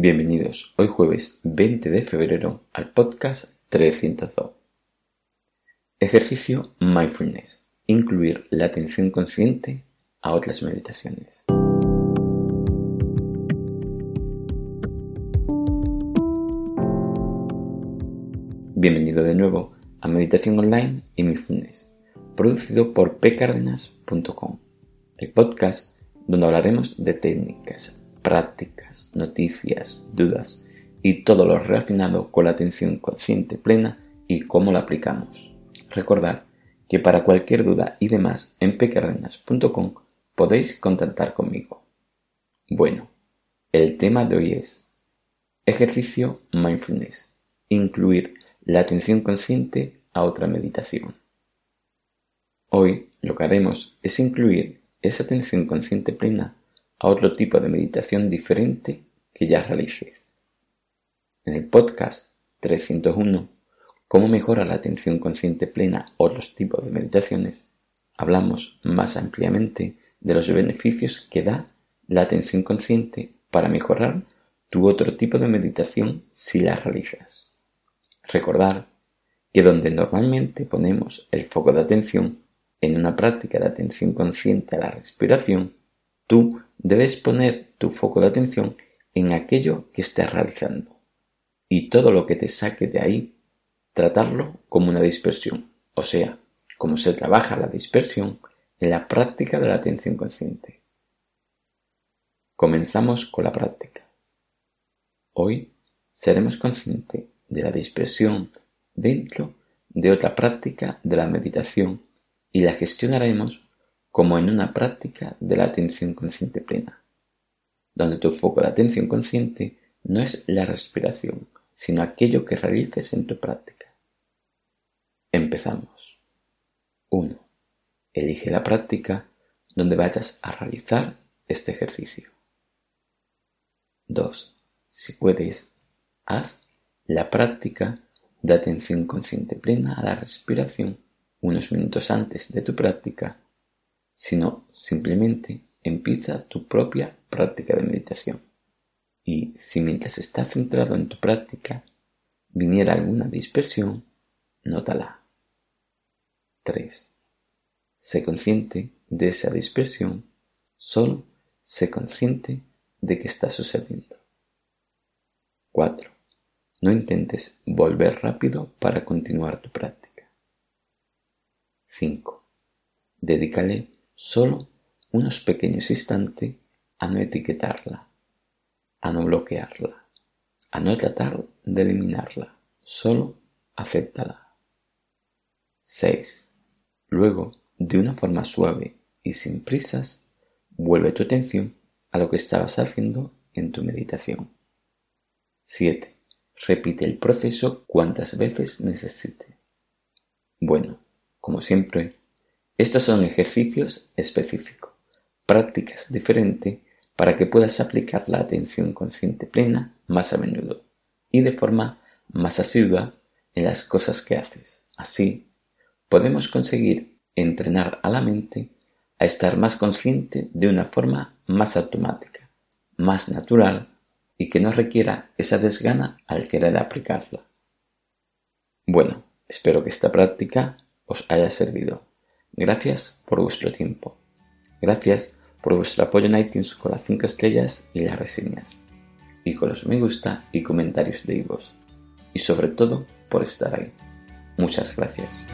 Bienvenidos hoy jueves 20 de febrero al podcast 302. Ejercicio Mindfulness. Incluir la atención consciente a otras meditaciones. Bienvenido de nuevo a Meditación Online y Mindfulness, producido por pcardenas.com, el podcast donde hablaremos de técnicas, prácticas, noticias, dudas y todo lo relacionado con la atención consciente plena y cómo la aplicamos. Recordad que para cualquier duda y demás en pcardenas.com podéis contactar conmigo. Bueno, el tema de hoy es ejercicio mindfulness, incluir la atención consciente a otra meditación. Hoy lo que haremos es incluir esa atención consciente plena a otro tipo de meditación diferente que ya realices. En el podcast 301, Cómo mejora la atención consciente plena otros tipos de meditaciones, hablamos más ampliamente de los beneficios que da la atención consciente para mejorar tu otro tipo de meditación si la realizas. Recordar que donde normalmente ponemos el foco de atención en una práctica de atención consciente a la respiración, Tú debes poner tu foco de atención en aquello que estés realizando y todo lo que te saque de ahí, tratarlo como una dispersión, o sea, como se trabaja la dispersión en la práctica de la atención consciente. Comenzamos con la práctica. Hoy seremos conscientes de la dispersión dentro de otra práctica de la meditación y la gestionaremos como en una práctica de la atención consciente plena, donde tu foco de atención consciente no es la respiración, sino aquello que realices en tu práctica. Empezamos. 1. Elige la práctica donde vayas a realizar este ejercicio. 2. Si puedes, haz la práctica de atención consciente plena a la respiración unos minutos antes de tu práctica sino simplemente empieza tu propia práctica de meditación. Y si mientras estás centrado en tu práctica viniera alguna dispersión, nótala. 3. Sé consciente de esa dispersión, solo sé consciente de que está sucediendo. 4. No intentes volver rápido para continuar tu práctica. 5. Dedícale solo unos pequeños instantes a no etiquetarla, a no bloquearla, a no tratar de eliminarla, solo acéptala. 6. Luego, de una forma suave y sin prisas, vuelve tu atención a lo que estabas haciendo en tu meditación. 7. Repite el proceso cuantas veces necesite. Bueno, como siempre, estos son ejercicios específicos, prácticas diferentes para que puedas aplicar la atención consciente plena más a menudo y de forma más asidua en las cosas que haces. Así, podemos conseguir entrenar a la mente a estar más consciente de una forma más automática, más natural y que no requiera esa desgana al querer aplicarla. Bueno, espero que esta práctica os haya servido. Gracias por vuestro tiempo. Gracias por vuestro apoyo en iTunes con las 5 estrellas y las reseñas. Y con los me gusta y comentarios de vos. Y sobre todo por estar ahí. Muchas gracias.